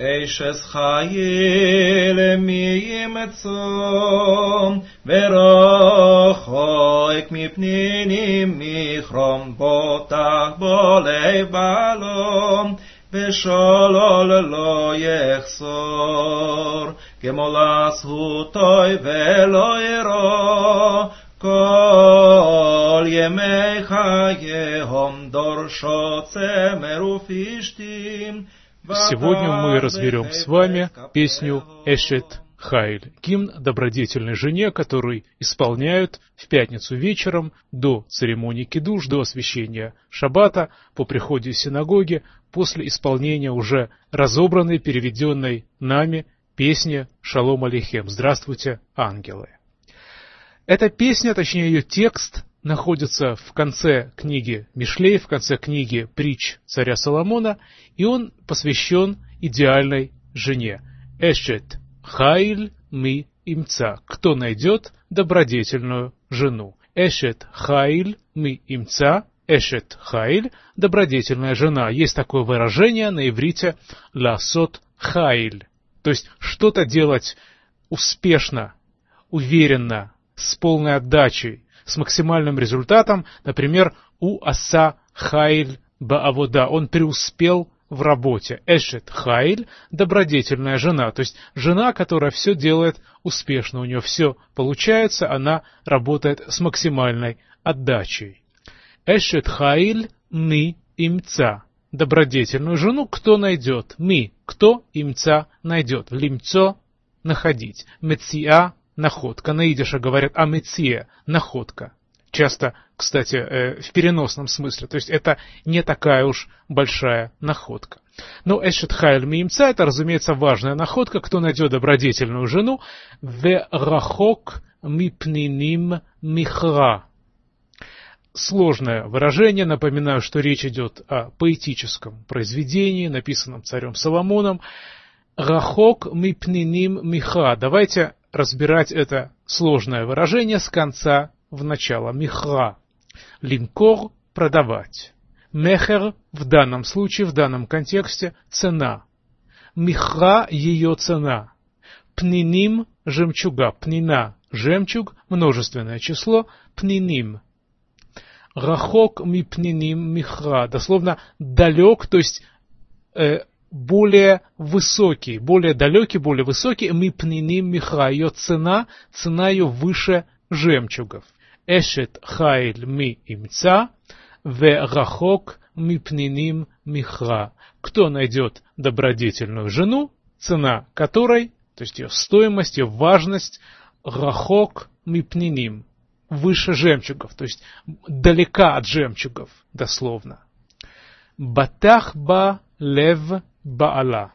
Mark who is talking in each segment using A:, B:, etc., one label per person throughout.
A: эй шэс хай ле мийм цом веро хайк мип неним ихром бо та бале валом ве шалоло йехсор ке молас ху той вело йеро кол йеме хаге хом
B: Сегодня мы разберем с вами песню «Эшет Хайль», гимн добродетельной жене, который исполняют в пятницу вечером до церемонии кидуш, до освящения шаббата, по приходе в синагоге, после исполнения уже разобранной, переведенной нами песни «Шалом Алейхем» «Здравствуйте, ангелы». Эта песня, точнее ее текст, находится в конце книги Мишлей, в конце книги «Притч царя Соломона», и он посвящен идеальной жене. אשת חיל מי ימצא. Кто найдет добродетельную жену? אשת חיל מי ימצא. אשת חיל – добродетельная жена. Есть такое выражение на иврите לעשות חיל. То есть что-то делать успешно, уверенно, с полной отдачей, с максимальным результатом, например, у Аса Хайль Баавода. Он преуспел в работе. Эшет Хайль – добродетельная жена, то есть жена, которая все делает успешно, у нее все получается, она работает с максимальной отдачей. Эшет Хайль Ми Имца – добродетельную жену кто найдет? Ми – кто имца найдет? Лимцо – находить. Меция находка. На идише говорят амеция, находка. Часто, кстати, э, в переносном смысле. То есть это не такая уж большая находка. Но Эшет Хайль Миимца это, разумеется, важная находка. Кто найдет добродетельную жену? Ве рахок мипниним михра. Сложное выражение. Напоминаю, что речь идет о поэтическом произведении, написанном царем Соломоном. Рахок мипниним миха. Давайте разбирать это сложное выражение с конца в начало. Михра. Линкор – продавать. Мехер в данном случае, в данном контексте – цена. Михра – ее цена. Пниним – жемчуга. Пнина – жемчуг, множественное число. Пниним. Рахок ми пниним михра. Дословно далек, то есть э, более высокий, более далекий, более высокий, мы пниним миха, ее цена, цена ее выше жемчугов. Эшет хайль ми имца, ве рахок ми пниним михра. Кто найдет добродетельную жену, цена которой, то есть ее стоимость, ее важность, рахок ми пниним, выше жемчугов, то есть далека от жемчугов, дословно. Батах ба лев Баала.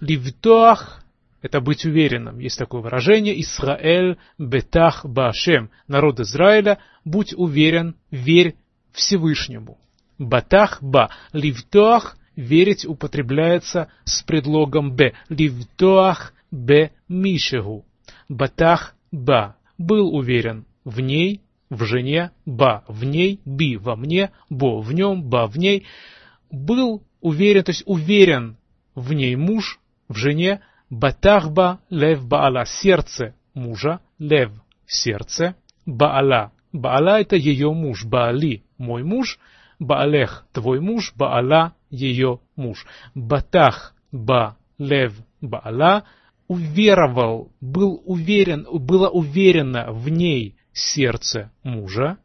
B: Ливтоах – это быть уверенным. Есть такое выражение. Исраэль бетах башем. Народ Израиля, будь уверен, верь Всевышнему. Батах ба. Ливтоах – верить употребляется с предлогом б. Ливтоах б мишегу. Батах ба. Был уверен в ней, в жене, ба, в ней, би, во мне, бо, в нем, ба, в ней. Был уверен, то есть уверен в ней муж, в жене, батахба лев баала, сердце мужа, лев, сердце, баала. Баала это ее муж, Баали, мой муж, Баалех, твой муж, Баала, ее муж. Батах ба лев Баала уверовал, был уверен, было уверено в ней сердце мужа.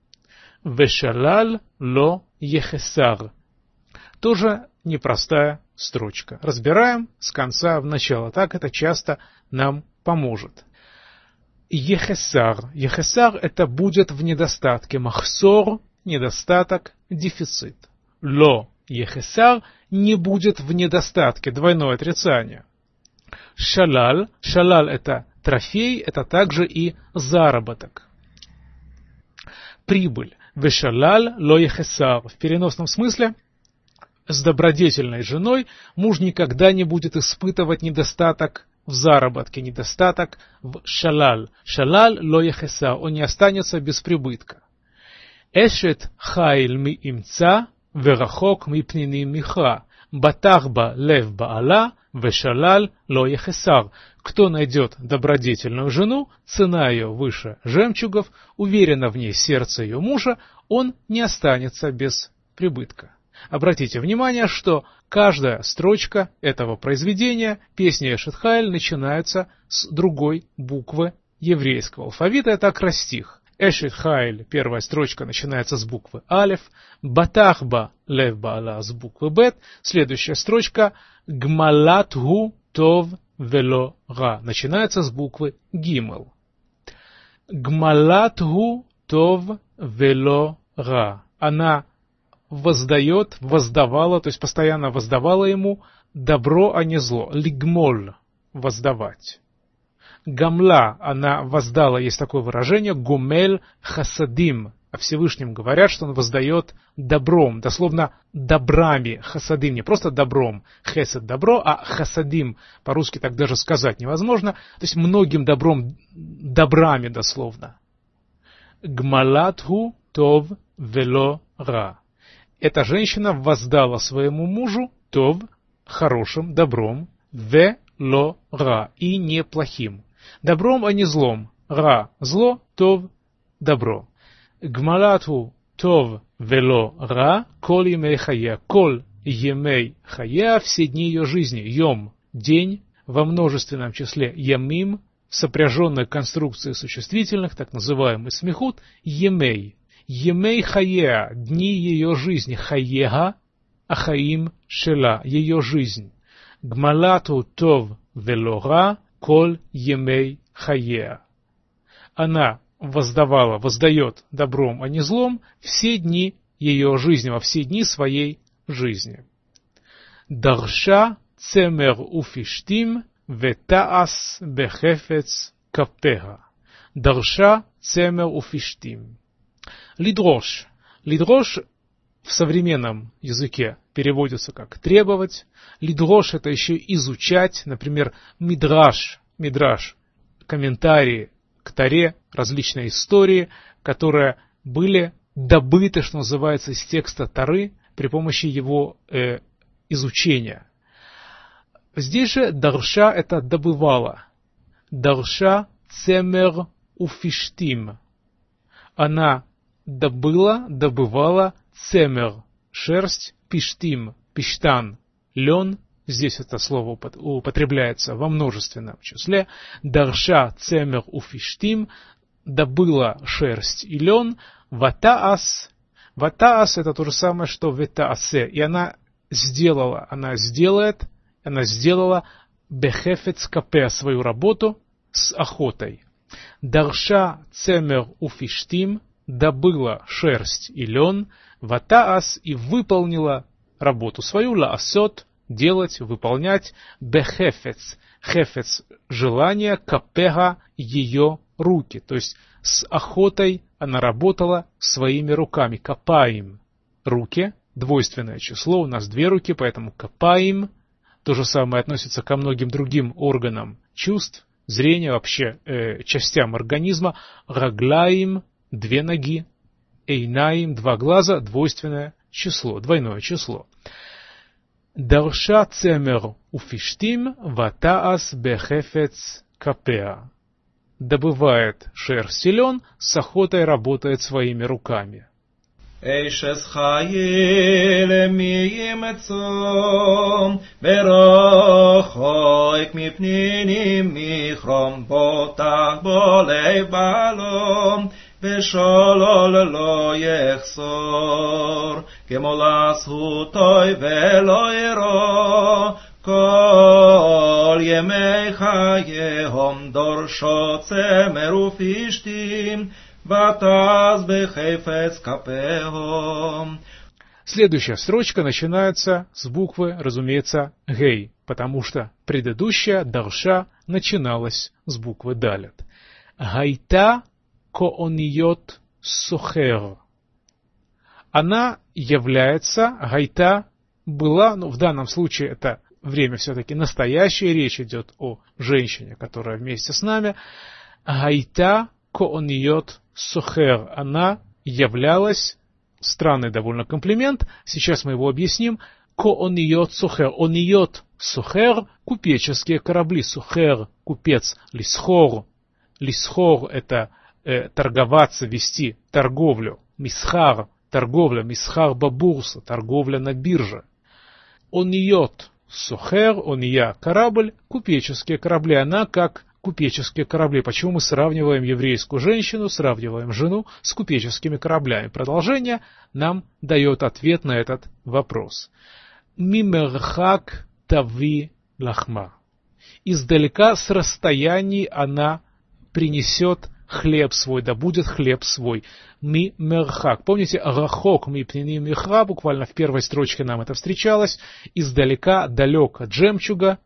B: Вешалал ло ехесар. Тоже непростая строчка. Разбираем с конца в начало. Так это часто нам поможет. Ехесар. Ехесар это будет в недостатке. Махсор – недостаток, дефицит. Ло. Ехесар не будет в недостатке. Двойное отрицание. Шалал. Шалал это трофей, это также и заработок. Прибыль. Вешалал ло ехесар. В переносном смысле – с добродетельной женой муж никогда не будет испытывать недостаток в заработке, недостаток в шалал. Шалал ло яхеса, он не останется без прибытка. Эшет хайль ми имца, верахок ми пниним миха, батахба лев баала, вешалаль ло ехесар. Кто найдет добродетельную жену, цена ее выше жемчугов, уверенно в ней сердце ее мужа, он не останется без прибытка. Обратите внимание, что каждая строчка этого произведения, песни Эшетхайль, начинается с другой буквы еврейского алфавита, это акростих. Эшет Хайль, первая строчка начинается с буквы Алев, Батахба Лев Баала с буквы Бет, следующая строчка Гмалат Гу Тов Вело Га начинается с буквы Гимел. Гмалат Гу Тов Вело Га. Она воздает, воздавала, то есть постоянно воздавала ему добро, а не зло. Лигмоль – воздавать. Гамла, она воздала, есть такое выражение, гумель хасадим. О Всевышнем говорят, что он воздает добром, дословно добрами, хасадим, не просто добром, хесед добро, а хасадим, по-русски так даже сказать невозможно, то есть многим добром, добрами дословно. Гмалатху тов вело ра. Эта женщина воздала своему мужу тов, хорошим, добром, ве ло ра, и неплохим. Добром, а не злом. Ра – зло, тов – добро. Гмалату тов вело ра, кол емей хая. Кол емей хая – все дни ее жизни. Йом – день, во множественном числе ямим, сопряженной конструкции существительных, так называемый смехут, емей. Емей хая – дни ее жизни. Хаега – ахаим шела – ее жизнь. Гмалату тов велора – Коль емей хаеа. Она воздавала, воздает добром, а не злом все дни ее жизни, во все дни своей жизни. Дарша цемер уфиштим ветаас бехефец капега. Дарша цемер уфиштим. Лидрош. Лидрош в современном языке переводится как требовать. Лидрош это еще изучать, например, мидраш, мидраш, комментарии к Таре, различные истории, которые были добыты, что называется, из текста Тары при помощи его э, изучения. Здесь же дарша это добывала. Дарша цемер уфиштим. Она добыла, добывала цемер, шерсть, пиштим, пиштан, лен, здесь это слово употребляется во множественном числе, дарша цемер уфиштим, добыла шерсть и лен, ватаас, ватаас это то же самое, что ветаасе, и она сделала, она сделает, она сделала бехефец капе свою работу с охотой. Дарша цемер уфиштим, добыла шерсть и лен, ватаас и выполнила работу свою, лаасот, делать, выполнять, бехефец, хефец, желание, капега, ее руки, то есть с охотой она работала своими руками, капаем, руки, двойственное число, у нас две руки, поэтому капаем, то же самое относится ко многим другим органам чувств, зрения, вообще э, частям организма, раглаем, две ноги, эйнаим, два глаза, двойственное число, двойное число. Дарша цемер уфиштим ватаас бехефец капеа. Добывает шерсть силен, с охотой работает своими руками.
A: אשס חיי מי ימצום, ורחוק מפנינים מחרום בוטח בו לב בעלום, ושלול לא יחסור, כמו לזכותוי ולא ירו, כל ימי חייהם דורשו צמר ופשתים, ותז בחפץ כפיהם.
B: Следующая строчка начинается с буквы, разумеется, гей, потому что предыдущая дарша начиналась с буквы далят. Гайта коониот сухер. Она является, гайта была, ну в данном случае это время все-таки настоящее, речь идет о женщине, которая вместе с нами. Гайта коониот сухер. Она являлась, странный довольно комплимент, сейчас мы его объясним, коониот сухер. Ониот Сухер – купеческие корабли. Сухер – купец. Лисхор. Лисхор – это э, торговаться, вести торговлю. Мисхар – торговля. Мисхар бабурса – торговля на бирже. Ониот – сухер, ония – корабль. Купеческие корабли. Она как купеческие корабли. Почему мы сравниваем еврейскую женщину, сравниваем жену с купеческими кораблями? Продолжение нам дает ответ на этот вопрос. Мимерхак тави лахма. Издалека с расстояний она принесет хлеб свой, да будет хлеб свой. Ми мерхак. Помните, рахок ми пнини михра, буквально в первой строчке нам это встречалось. Издалека, далек от жемчуга.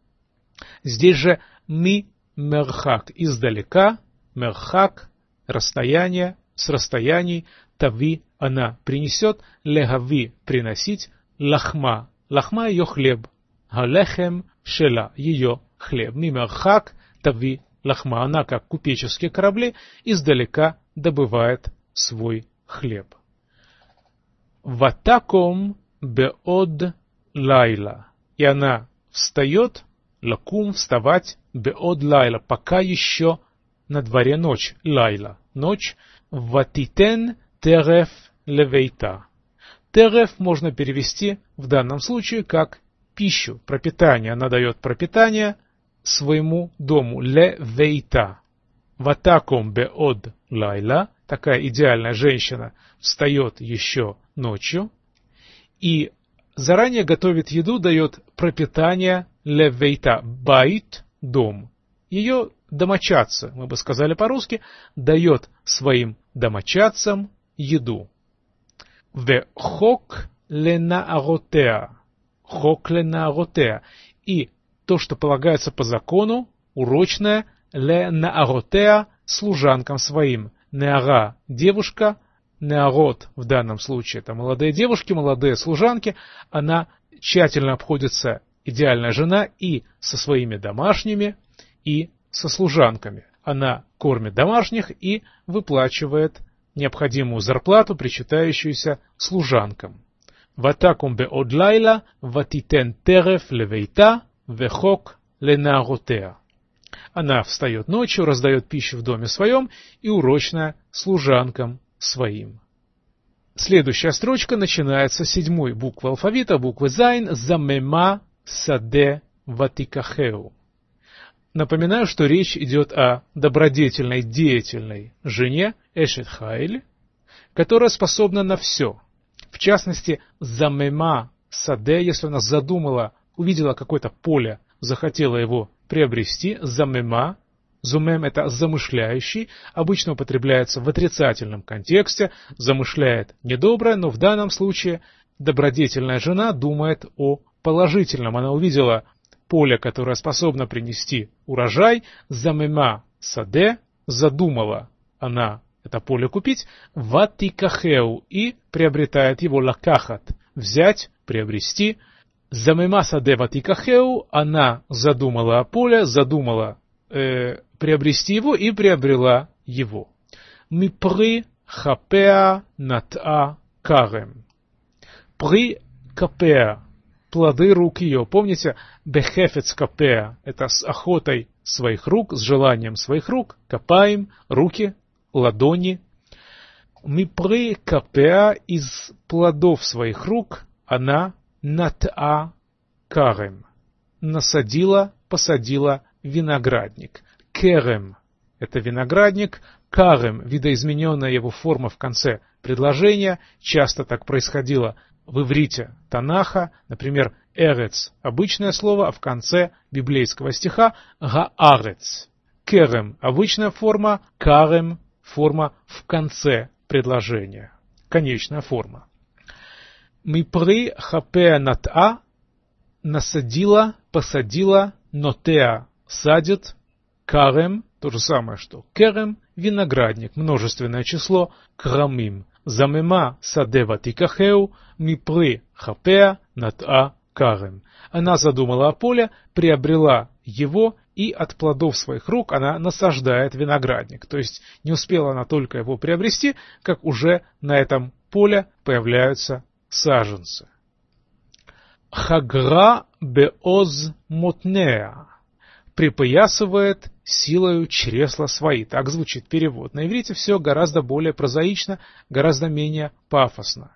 B: Здесь же ми мерхак. Издалека, мерхак, расстояние, с расстояний, тави она принесет, легави приносить, лахма. Лахма ее хлеб. Галехем шела ее хлеб. Мимерхак тави лахма. Она, как купеческие корабли, издалека добывает свой хлеб. Ватаком беод лайла. И она встает, лакум, вставать, беод лайла, пока еще на дворе ночь, лайла, ночь, ватитен тереф левейта. Тереф можно перевести в данном случае как пищу, пропитание. Она дает пропитание своему дому. Ле вейта. Ватаком беод лайла. Такая идеальная женщина встает еще ночью и заранее готовит еду, дает пропитание ле вейта. Байт – дом. Ее домочадцы, мы бы сказали по-русски, дает своим домочадцам еду. В хок ленааротеа хокленааротеа. И то, что полагается по закону, урочное ле нааротеа служанкам своим, неара – девушка, неарот в данном случае – это молодые девушки, молодые служанки, она тщательно обходится идеальная жена и со своими домашними, и со служанками. Она кормит домашних и выплачивает необходимую зарплату, причитающуюся служанкам. «Ватакум бе одлайла ватитен тереф левейта вехок ленаготеа. Она встает ночью, раздает пищу в доме своем и урочно служанкам своим. Следующая строчка начинается с седьмой буквы алфавита, буквы Зайн, Замема Саде Ватикахеу. Напоминаю, что речь идет о добродетельной, деятельной жене Эшет Хайль, которая способна на все. В частности, Замема Саде, если она задумала увидела какое-то поле, захотела его приобрести, замема, зумем это замышляющий, обычно употребляется в отрицательном контексте, замышляет недоброе, но в данном случае добродетельная жена думает о положительном. Она увидела поле, которое способно принести урожай, замема саде, задумала она это поле купить, ватикахеу, и приобретает его лакахат, взять, приобрести. Замемаса де ватикахеу, она задумала поле, задумала э, приобрести его и приобрела его. Мипри хапеа нат'a карем. При капеа, плоды рук ее. Помните, бехефец капеа, это с охотой своих рук, с желанием своих рук, копаем, руки, ладони. Мипры капеа из плодов своих рук она нат'a карем. Насадила, посадила виноградник. Керем – это виноградник, карем – видоизмененная его форма в конце предложения. Часто так происходило в иврите Танаха, например, эрец – обычное слово, а в конце библейского стиха – гаарец. Керем – обычная форма, карем форма в конце предложения, конечная форма. Мипри хапеа нат'a насадила, посадила, нотеа садит, карем, то же самое, что керем, виноградник, множественное число, крамим, замема садева тикахеу, мипри хапеа нат'a карем. Она задумала о поле, приобрела его и от плодов своих рук она насаждает виноградник. То есть не успела она только его приобрести, как уже на этом поле появляются саженцы. Хагра беоз мотнеа припоясывает силою чресла свои. Так звучит перевод. На иврите все гораздо более прозаично, гораздо менее пафосно.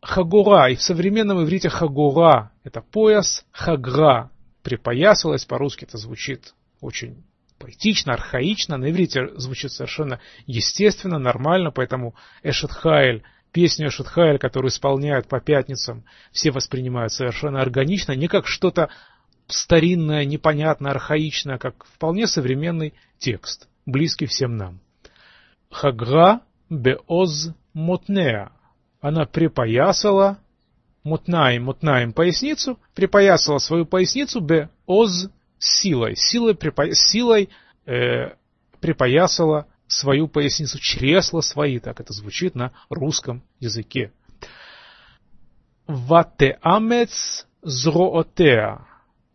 B: Хагура, и в современном иврите хагура – это пояс, хагра – припоясалась, по-русски это звучит очень поэтично, архаично, на иврите звучит совершенно естественно, нормально, поэтому Эшетхайль, песню Эшетхайль, которую исполняют по пятницам, все воспринимают совершенно органично, не как что-то старинное, непонятное, архаичное, как вполне современный текст, близкий всем нам. Хагра беоз мотнеа. Она припоясала, мутнаем, мутнаем поясницу, припоясала свою поясницу беоз силой. Силой, припо... силой э, припоясала свою поясницу, чресла свои, так это звучит на русском языке. Ватеамец зроотеа.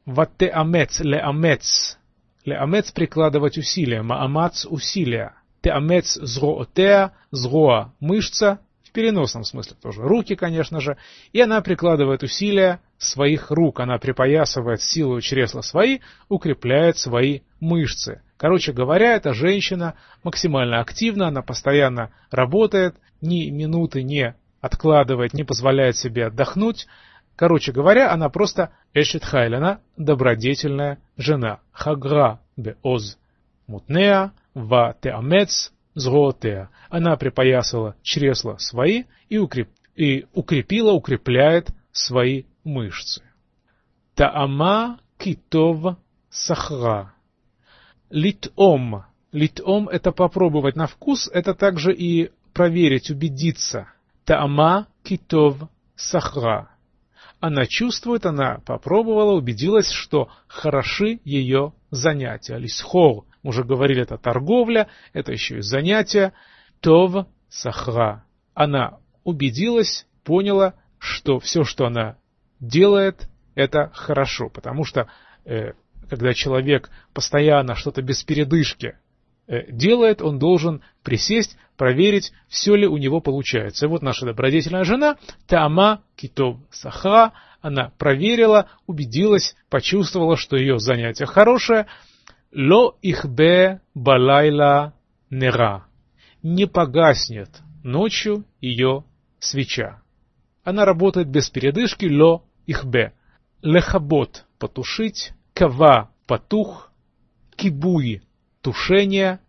B: Ватеамец, леамец. Леамец прикладывать усилия, маамац усилия. Теамец зроотеа, зроа мышца, в переносном смысле тоже. Руки, конечно же. И она прикладывает усилия своих рук. Она припоясывает силу чресла свои, укрепляет свои мышцы. Короче говоря, эта женщина максимально активна, она постоянно работает, ни минуты не откладывает, не позволяет себе отдохнуть. Короче говоря, она просто Эшет Хайль, она добродетельная жена. Хагра бе оз мутнеа ва теамец зроотеа. Она припоясала чресла свои и, укреп, и укрепила, укрепляет свои мышцы. Таама китов сахра. Литом. Литом – это попробовать на вкус, это также и проверить, убедиться. Таама китов сахра. Она чувствует, она попробовала, убедилась, что хороши ее занятия. Лисхор, мы уже говорили, это торговля, это еще и занятия. Тов сахра. Она убедилась, поняла, что все, что она делает, это хорошо, потому что э, когда человек постоянно что-то без передышки Э, делает, он должен присесть, проверить, все ли у него получается. И вот наша добродетельная жена, Тама Китов Сахра, она проверила, убедилась, почувствовала, что ее занятие хорошее. Ло ихбе балайла нера. Не погаснет ночью ее свеча. Она работает без передышки ло ихбе. Лехабот – потушить, кава – потух, кибуи тушение,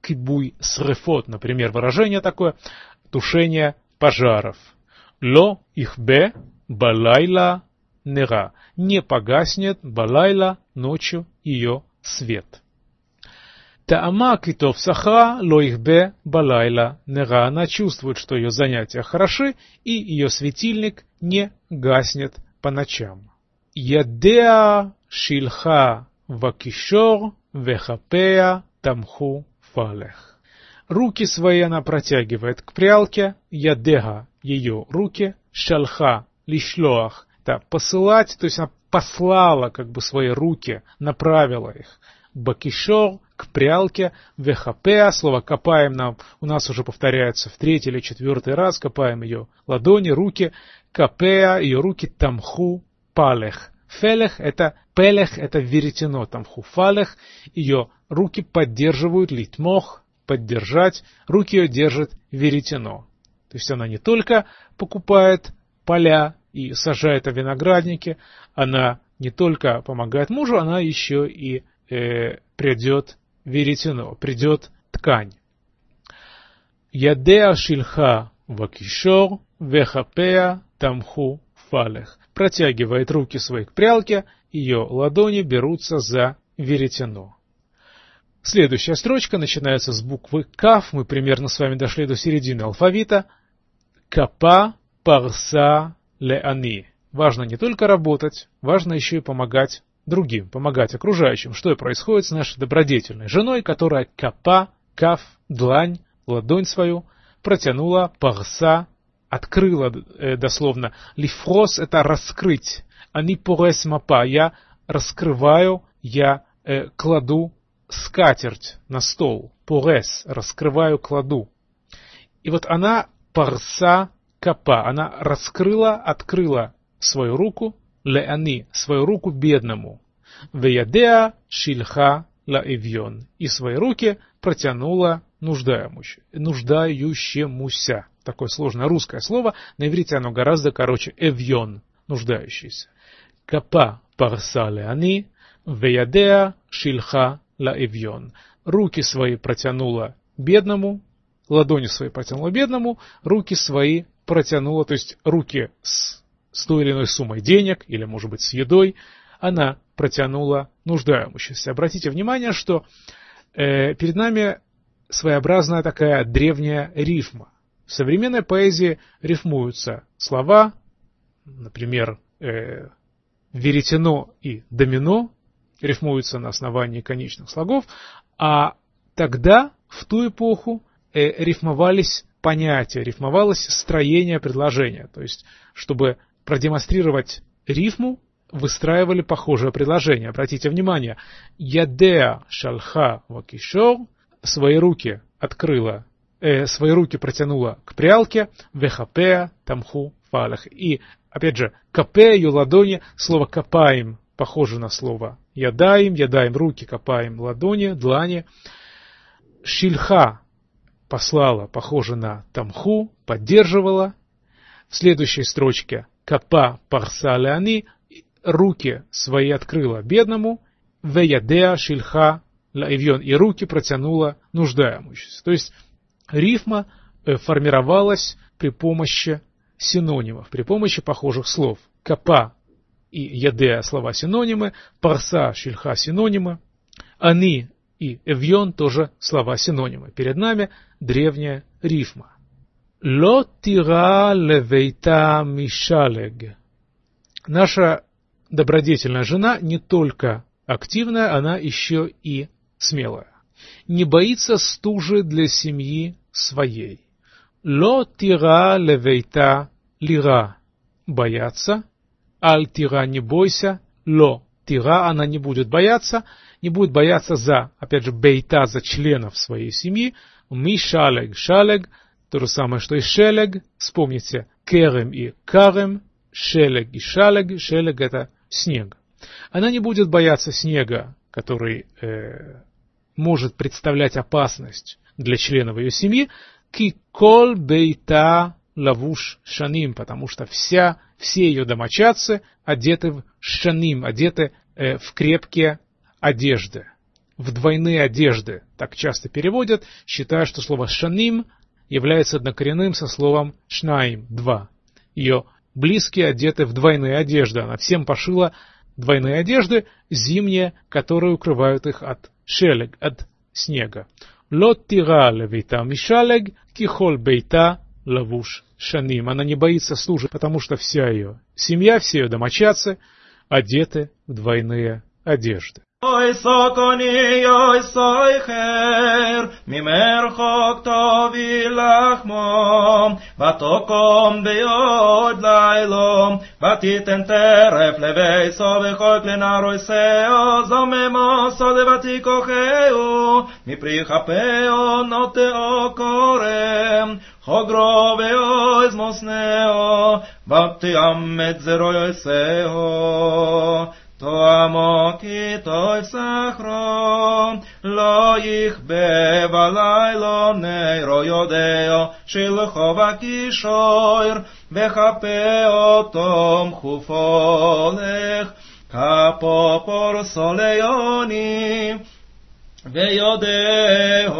B: кибуй срефот, например, выражение такое, тушение пожаров. Ло ихбе балайла нера. Не погаснет балайла ночью ее свет. Таама китов сахра ло ихбе балайла нера. Она чувствует, что ее занятия хороши, и ее светильник не гаснет по ночам. Ядеа шильха вакишор Вехапея тамху фалех. Руки свои она протягивает к прялке, ядега ее руки, шалха лишлоах, да, посылать, то есть она послала как бы свои руки, направила их. Бакишор к прялке, вехапеа, слово копаем нам, у нас уже повторяется в третий или четвертый раз, копаем ее ладони, руки, капеа, ее руки тамху палех, Фелех – это пелех, это веретено, там хуфалех, ее руки поддерживают литмох, поддержать, руки ее держит веретено. То есть она не только покупает поля и сажает виноградники, она не только помогает мужу, она еще и э, придет веретено, придет ткань. Ядеа шильха вакишор вехапеа тамху фалех протягивает руки свои к прялке, ее ладони берутся за веретено. Следующая строчка начинается с буквы Каф, мы примерно с вами дошли до середины алфавита. Капа парса леани. Важно не только работать, важно еще и помогать другим, помогать окружающим. Что и происходит с нашей добродетельной женой, которая капа, каф, длань, ладонь свою протянула парса открыла э, дословно. Лифрос – это раскрыть. Они порес мапа. Я раскрываю, я э, кладу скатерть на стол. Порес – раскрываю, кладу. И вот она парса капа. Она раскрыла, открыла свою руку, леани, свою руку бедному. Веядеа шильха лаэвьон, и свои руки протянула нуждающемуся. Такое сложное русское слово, на иврите оно гораздо короче эвьон, нуждающийся. Капа парсале они, веядеа шильха лаэвьон. Руки свои протянула бедному, ладони свои протянула бедному, руки свои протянула, то есть руки с, с той или иной суммой денег, или, может быть, с едой, она протянула нуждающимся. Обратите внимание, что э, перед нами своеобразная такая древняя рифма. В современной поэзии рифмуются слова, например, э, веретено и домино, рифмуются на основании конечных слогов, а тогда, в ту эпоху, э, рифмовались понятия, рифмовалось строение предложения. То есть, чтобы продемонстрировать рифму, выстраивали похожее предложение. Обратите внимание, «Ядеа шалха вакишор» свои руки открыла, э, свои руки протянула к прялке, вехапеа тамху фалах. И, опять же, капе ее ладони, слово копаем похоже на слово ядаем, ядаем руки, копаем ладони, длани. Шильха послала, похоже на тамху, поддерживала. В следующей строчке капа парсаляни руки свои открыла бедному, веядеа шильха лаевьон, и руки протянула нуждаемущейся. То есть рифма э, формировалась при помощи синонимов, при помощи похожих слов. Капа и ядеа слова синонимы, парса, шильха синонимы, они и эвьон тоже слова синонимы. Перед нами древняя рифма. Ло тира левейта мишалег. Наша добродетельная жена не только активная, она еще и смелая. Не боится стужи для семьи своей. Ло тира левейта лира. Бояться. Аль тира не бойся. Ло тира она не будет бояться. Не будет бояться за, опять же, бейта, за членов своей семьи. Ми шалег. Шалег то же самое, что и шелег. Вспомните, керем и карем. Шелег и шалег. Шелег это снег. Она не будет бояться снега, который э, может представлять опасность для членов ее семьи, кикол бейта лавуш шаним, потому что вся, все ее домочадцы одеты в шаним, одеты э, в крепкие одежды, в двойные одежды, так часто переводят, считая, что слово шаним является однокоренным со словом шнаим, два. Ее близкие одеты в двойные одежды, она всем пошила двойные одежды, зимние, которые укрывают их от шелег, от снега. לא тира левита мишалег, кихоль бейта лавуш шаним. Она не боится служить, потому что вся ее семья, все ее домочадцы одеты в двойные одежды.
A: Ой, сокони, ой, сойхер, мимер хок тови лахмом, ватоком бе Batiten teref levei sove choi plenaroi seo, zomemo sode vati koheu, mi prihapeo note okorem, hogroveo izmosneo, vati ammet zeroi seo. תואמו כי טוב סחרו, לא יכבה בלילה נרו יודע, שלחו וקישור, וכפה אותו מחופו לך, כפו פורסו ליוני. ויודעו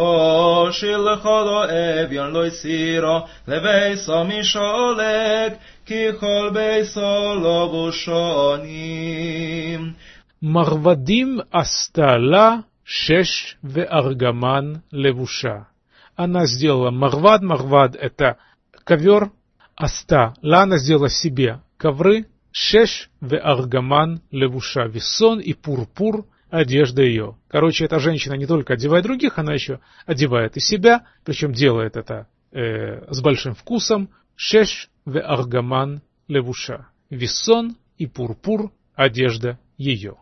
A: שלחו לו אביון לא הסירו, לביסו משולק, ככל ביסו לבושונים.
B: מרבדים עשתה לה шеш в аргаман левуша. Она сделала марвад, марвад это ковер, аста, лана сделала себе ковры, шеш в аргаман левуша, весон и пурпур одежда ее. Короче, эта женщина не только одевает других, она еще одевает и себя, причем делает это э, с большим вкусом. Шеш в аргаман левуша. Висон и пурпур – одежда ее.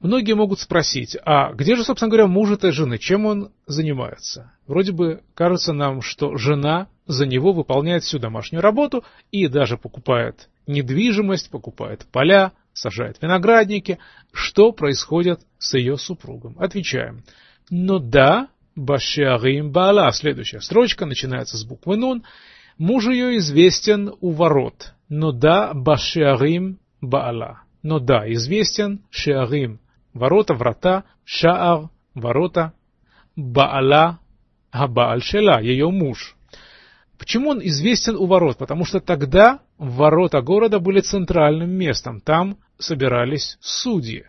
B: Многие могут спросить, а где же, собственно говоря, муж этой жены, чем он занимается? Вроде бы кажется нам, что жена за него выполняет всю домашнюю работу и даже покупает недвижимость, покупает поля, сажает виноградники. Что происходит с ее супругом? Отвечаем. Но да, Башиарим Баала. Следующая строчка начинается с буквы Нун. Муж ее известен у ворот. Но да, Башиарим Баала. Но да, известен Шиарим. Ворота, врата, Шаар, ворота, Баала, Абааль Шела, ее муж. Почему он известен у ворот? Потому что тогда ворота города были центральным местом. Там собирались судьи.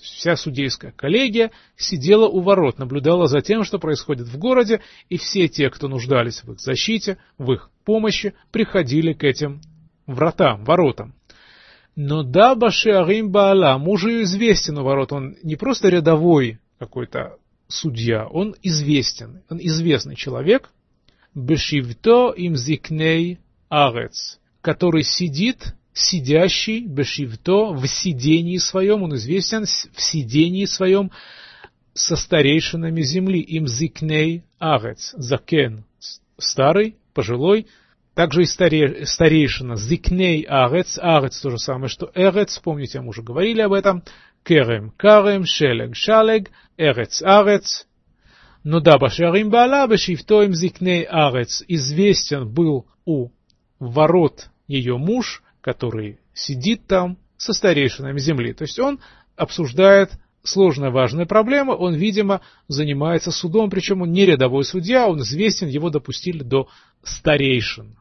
B: Вся судейская коллегия сидела у ворот, наблюдала за тем, что происходит в городе, и все те, кто нуждались в их защите, в их помощи, приходили к этим вратам, воротам. Но да, Башиарим Баала, мужу известен у ворот, он не просто рядовой какой-то судья, он известен, он известный человек, Бешивто им зикней арец, который сидит, сидящий, бешивто, в сидении своем, он известен в сидении своем со старейшинами земли, им зикней арец, закен, старый, пожилой, также и старе, старейшина, зикней арец, арец то же самое, что эрец, помните, мы уже говорили об этом, керем, карем, шелег, шалег, эрец, арец, но да, Башарим Баала Башифто им зикней арец. Известен был у ворот ее муж, который сидит там со старейшинами земли. То есть он обсуждает сложная важная проблема, он, видимо, занимается судом, причем он не рядовой судья, он известен, его допустили до старейшин.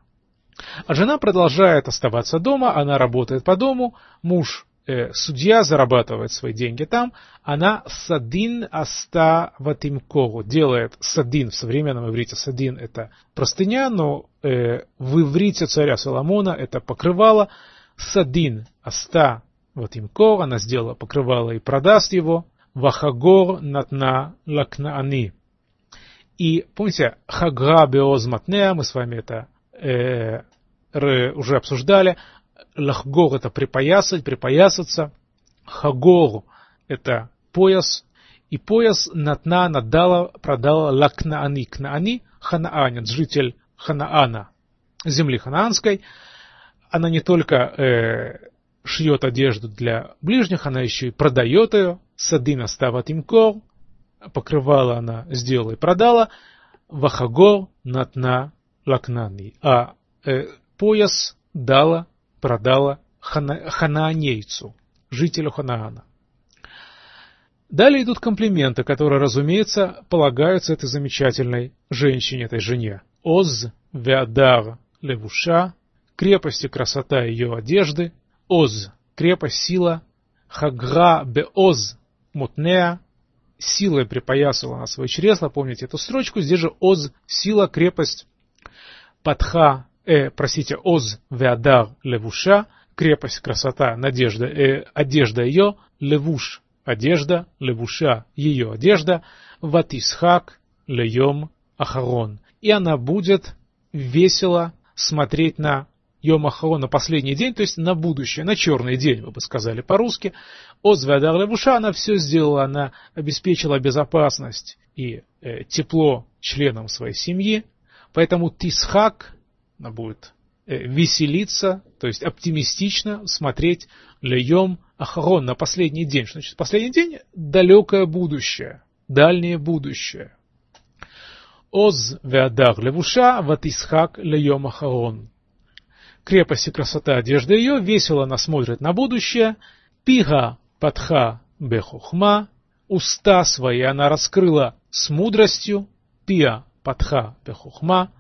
B: А жена продолжает оставаться дома, она работает по дому, муж э, судья зарабатывает свои деньги там, она садин аста ватимкору, делает садин, в современном иврите. Садин это простыня, но э, в иврите царя Соломона это покрывало, садин аста ватимкор, она сделала покрывало и продаст его, вахагор натна лакнаани. И помните, хагра беоз мы с вами это э, уже обсуждали, Лахгор это припоясать, припоясаться. Хагор это пояс. И пояс Натна надала, продала Лакнаани. Кнаани Ханаанец, житель Ханаана, земли ханаанской. Она не только э, шьет одежду для ближних, она еще и продает ее. Садина стават имкор. Покрывала она, сделала и продала. Вахагор Натна Лакнани. А э, пояс дала продала хана, ханаанейцу, жителю Ханаана. Далее идут комплименты, которые, разумеется, полагаются этой замечательной женщине, этой жене. Оз веадар левуша, крепость и красота ее одежды, Оз, крепость, сила, Хагра беоз мутнеа, силой припоясывала на свое чресло, помните эту строчку, здесь же Оз, сила, крепость, Патха э, простите, Оз Веадар Левуша, крепость, красота, надежда, э, одежда ее, Левуш, одежда, Левуша, ее одежда, Ватисхак, Леем Ахарон. И она будет весело смотреть на Йом Ахарон, на последний день, то есть на будущее, на черный день, вы бы сказали по-русски. Оз Веадар Левуша, она все сделала, она обеспечила безопасность и э, тепло членам своей семьи. Поэтому Тисхак, она будет э, веселиться, то есть оптимистично смотреть льем ахарон на последний день. Что значит последний день? Далекое будущее, дальнее будущее. Оз веадар левуша ватисхак льем ахарон. Крепость и красота одежды ее, весело она смотрит на будущее. Пига патха бехухма, уста свои она раскрыла с мудростью. Пиа патха бехухма,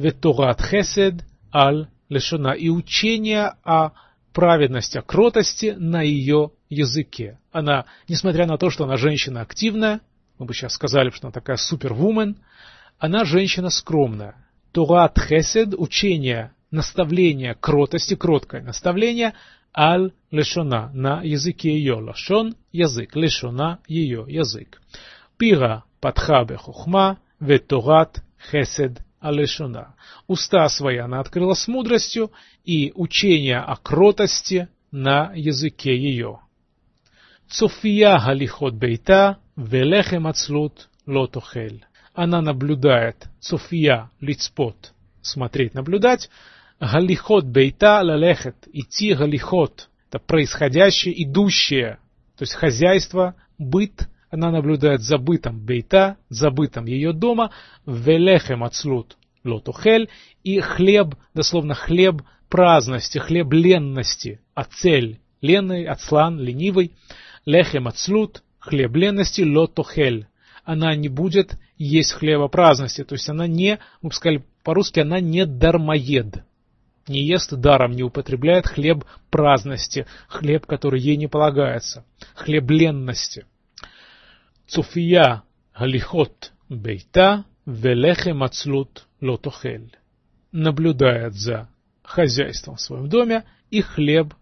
B: ветурат хесед аль лешона и учение о праведности, о кротости на ее языке. Она, несмотря на то, что она женщина активная, мы бы сейчас сказали, что она такая супервумен, она женщина скромная. Турат хесед, учение, наставление кротости, кроткое наставление, аль лешона, на языке ее, лашон, язык, лешона, ее язык. Пира патха хухма ветурат хесед Алешуна. Уста свои она открыла с мудростью и учение о кротости на языке ее. Цуфия галихот бейта велехем ацлут лотохель. Она наблюдает, цуфия, лицпот, смотреть, наблюдать, галихот бейта лалехет, идти галихот, это происходящее, идущее, то есть хозяйство, быт, она наблюдает за бытом бейта, за бытом ее дома, велехем ацлут лотухель, и хлеб, дословно хлеб праздности, хлеб ленности, ацель, ленный, ацлан, ленивый, лехем ацлут, хлеб ленности, лотухель. Она не будет есть хлеба праздности, то есть она не, мы бы сказали по-русски, она не дармоед. Не ест даром, не употребляет хлеб праздности, хлеб, который ей не полагается, хлеб ленности. Цуфия галихот бейта велехем ацлут лотохель. Наблюдает за хозяйством в своем доме и хлеб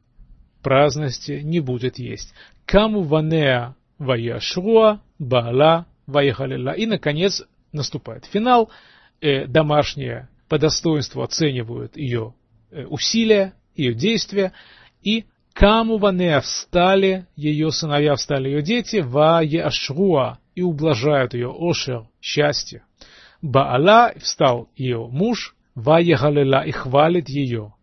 B: праздности не будет есть. Каму ванеа ваяшруа баала ваяхалила. И, наконец, наступает финал. Домашние по достоинству оценивают ее усилия, ее действия, и Каму Ванеа встали, ее сыновья встали ее дети, Ва Ашруа, и ублажают ее Ошер, счастье. Баала встал ее муж, Ва Галила, и хвалит ее.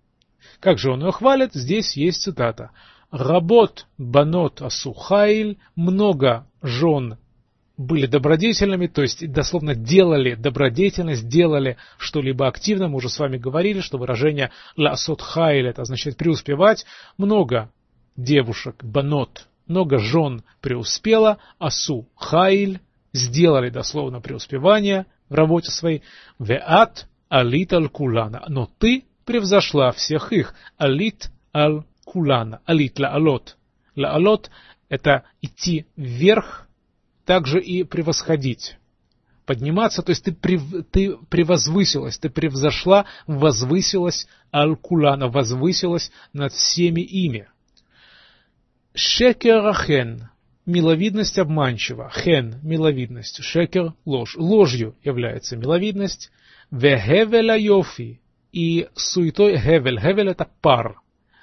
B: Как же он ее хвалит? Здесь есть цитата. Работ банот асухайль, много жен были добродетельными, то есть дословно делали добродетельность, делали что-либо активно. Мы уже с вами говорили, что выражение «ла сот хайль» это означает преуспевать. Много девушек, банот, много жен преуспело, асу хайль, сделали дословно преуспевание в работе своей. Веат алит аль кулана. Но ты превзошла всех их. Алит аль кулана. Алит ла алот. Ла алот это идти вверх также и превосходить. Подниматься, то есть ты, прев, ты превозвысилась, ты превзошла, возвысилась Аль-Кулана, возвысилась над всеми ими. Шекер хен, миловидность обманчива, хен, миловидность, шекер, ложь, ложью является миловидность, вехевеля йофи, и суетой хевель, хевель это пар,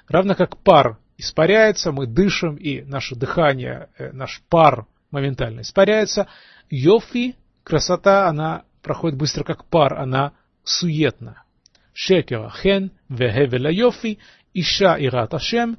B: равно как пар испаряется, мы дышим, и наше дыхание, э, наш пар моментально испаряется. Йофи, красота, она проходит быстро как пар, она суетна. Шекера хен, вехевеля йофи, иша ират ашем,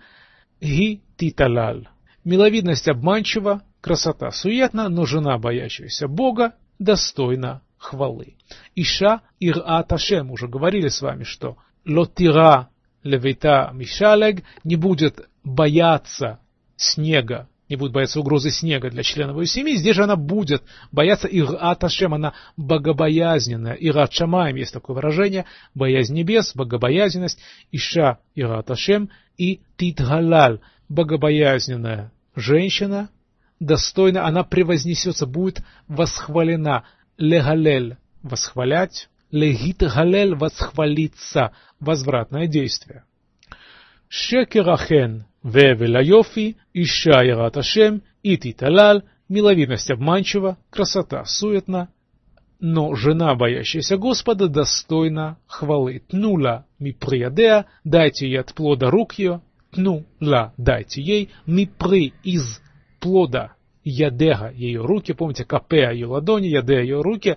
B: ги титалал. Миловидность обманчива, красота суетна, но жена, боящаяся Бога, достойна хвалы. Иша ират ашем, уже говорили с вами, что лотира левита мишалег не будет бояться снега не будет бояться угрозы снега для членов ее семьи, здесь же она будет бояться Ират Ашем, она богобоязненная. Ират Шамаем есть такое выражение, боязнь небес, богобоязненность, Иша Ират Ашем и Титгалаль, богобоязненная женщина, достойна, она превознесется, будет восхвалена. Легалель – восхвалять, легит галель – восхвалиться, возвратное действие. Шекерахен Вевеля Йофи, Ища Ярат Ашем, Ити Талал, миловидность обманчива, красота суетна, но жена, боящаяся Господа, достойна хвалы. Тнула ми приядеа, дайте ей от плода рук ее, тнула, дайте ей, ми при из плода ядега ее руки, помните, капеа ее ладони, ядеа ее руки,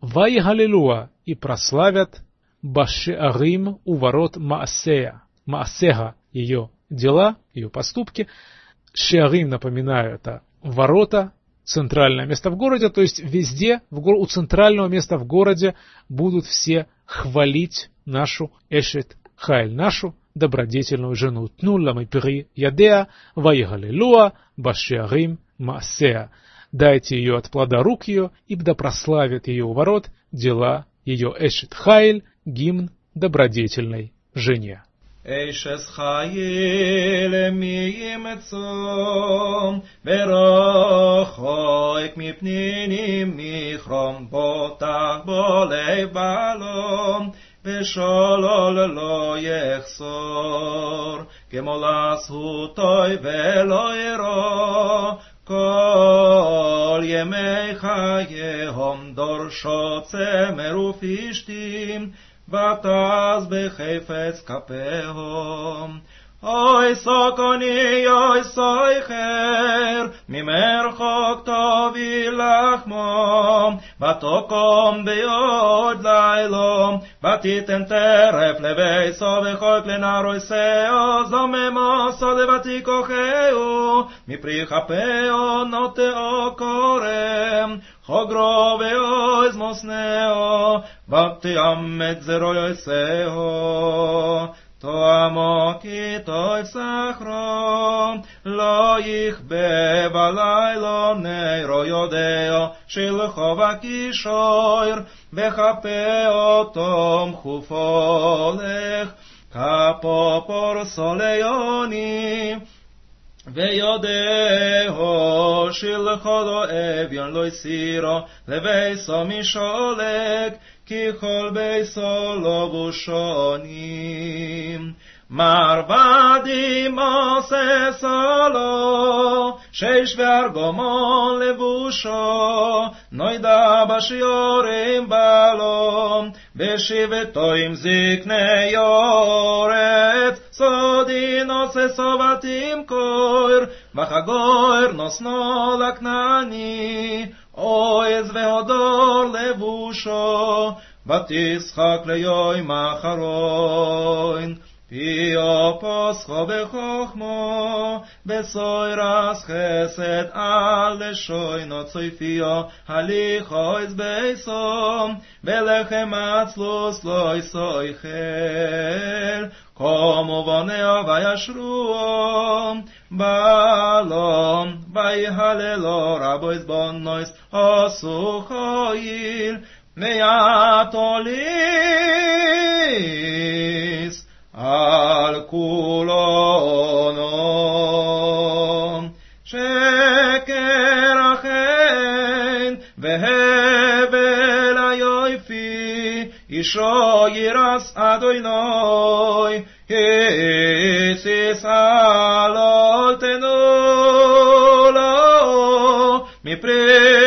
B: вай галилуа, и прославят баши арим у ворот Маасея, Маасега ее дела, ее поступки. Шиарим, напоминаю, это ворота, центральное место в городе, то есть везде, в у центрального места в городе будут все хвалить нашу Эшет Хайль, нашу добродетельную жену. Тнула мы пери ядеа, ваигалилуа, башиарим маасеа. Дайте ее от плода рук ее, и да прославят ее у ворот дела ее Эшет Хайль, гимн добродетельной жене.
A: אשס חייל מי ימצום, ורחוק מפנינים מחרום בוטח בו לב בעלום, ושולל לא יחסור, כמו לזכותוי ולא ירו, כל ימי חייהם דורשות צמר ופשתים, ותעש בחפץ כפיהם. אוי סוקוני, אוי סויכר, ממרחוק תוביל לחמו, ותוקום ביוד לילו, ותיתן טרף לביסו וכל כלי נרויסאו, זוממוסו לבתיקוחהו, מפרי כפהו נוטעו קורם, חוגרו ואויז bakti ammet zeroy seho to amoki toy sahro lo ich be balailo ne royodeo shilchova kishoir ve khape otom khufolech kapo por soleoni ve yodeho shilchodo evion loisiro leveso misholeh כי כל ביסו לא בושונים. מרבדים עושה סולו, שש וארגומון לבושו, נוידה בשיורים בלום, בשבטו עם זקני יורץ, סודין עושה סובתים קור, וחגור נוסנו לכנעני, עוז והודור לבושו, ותשחק ליום אחרון. פי פוסחו בחוכמו, בסוירס חסד על לשוינו צויפיו, הליכו איז בייסום, בלחם עצלוס לא יסויכל, קומו בונאו וישרועו, בלום, ויהללו רבו יזבונויס, עשו חויל, ויעטוליס. al culono Isho Yiras Adonai, Yesis Alotenu Lo, Mi Pre.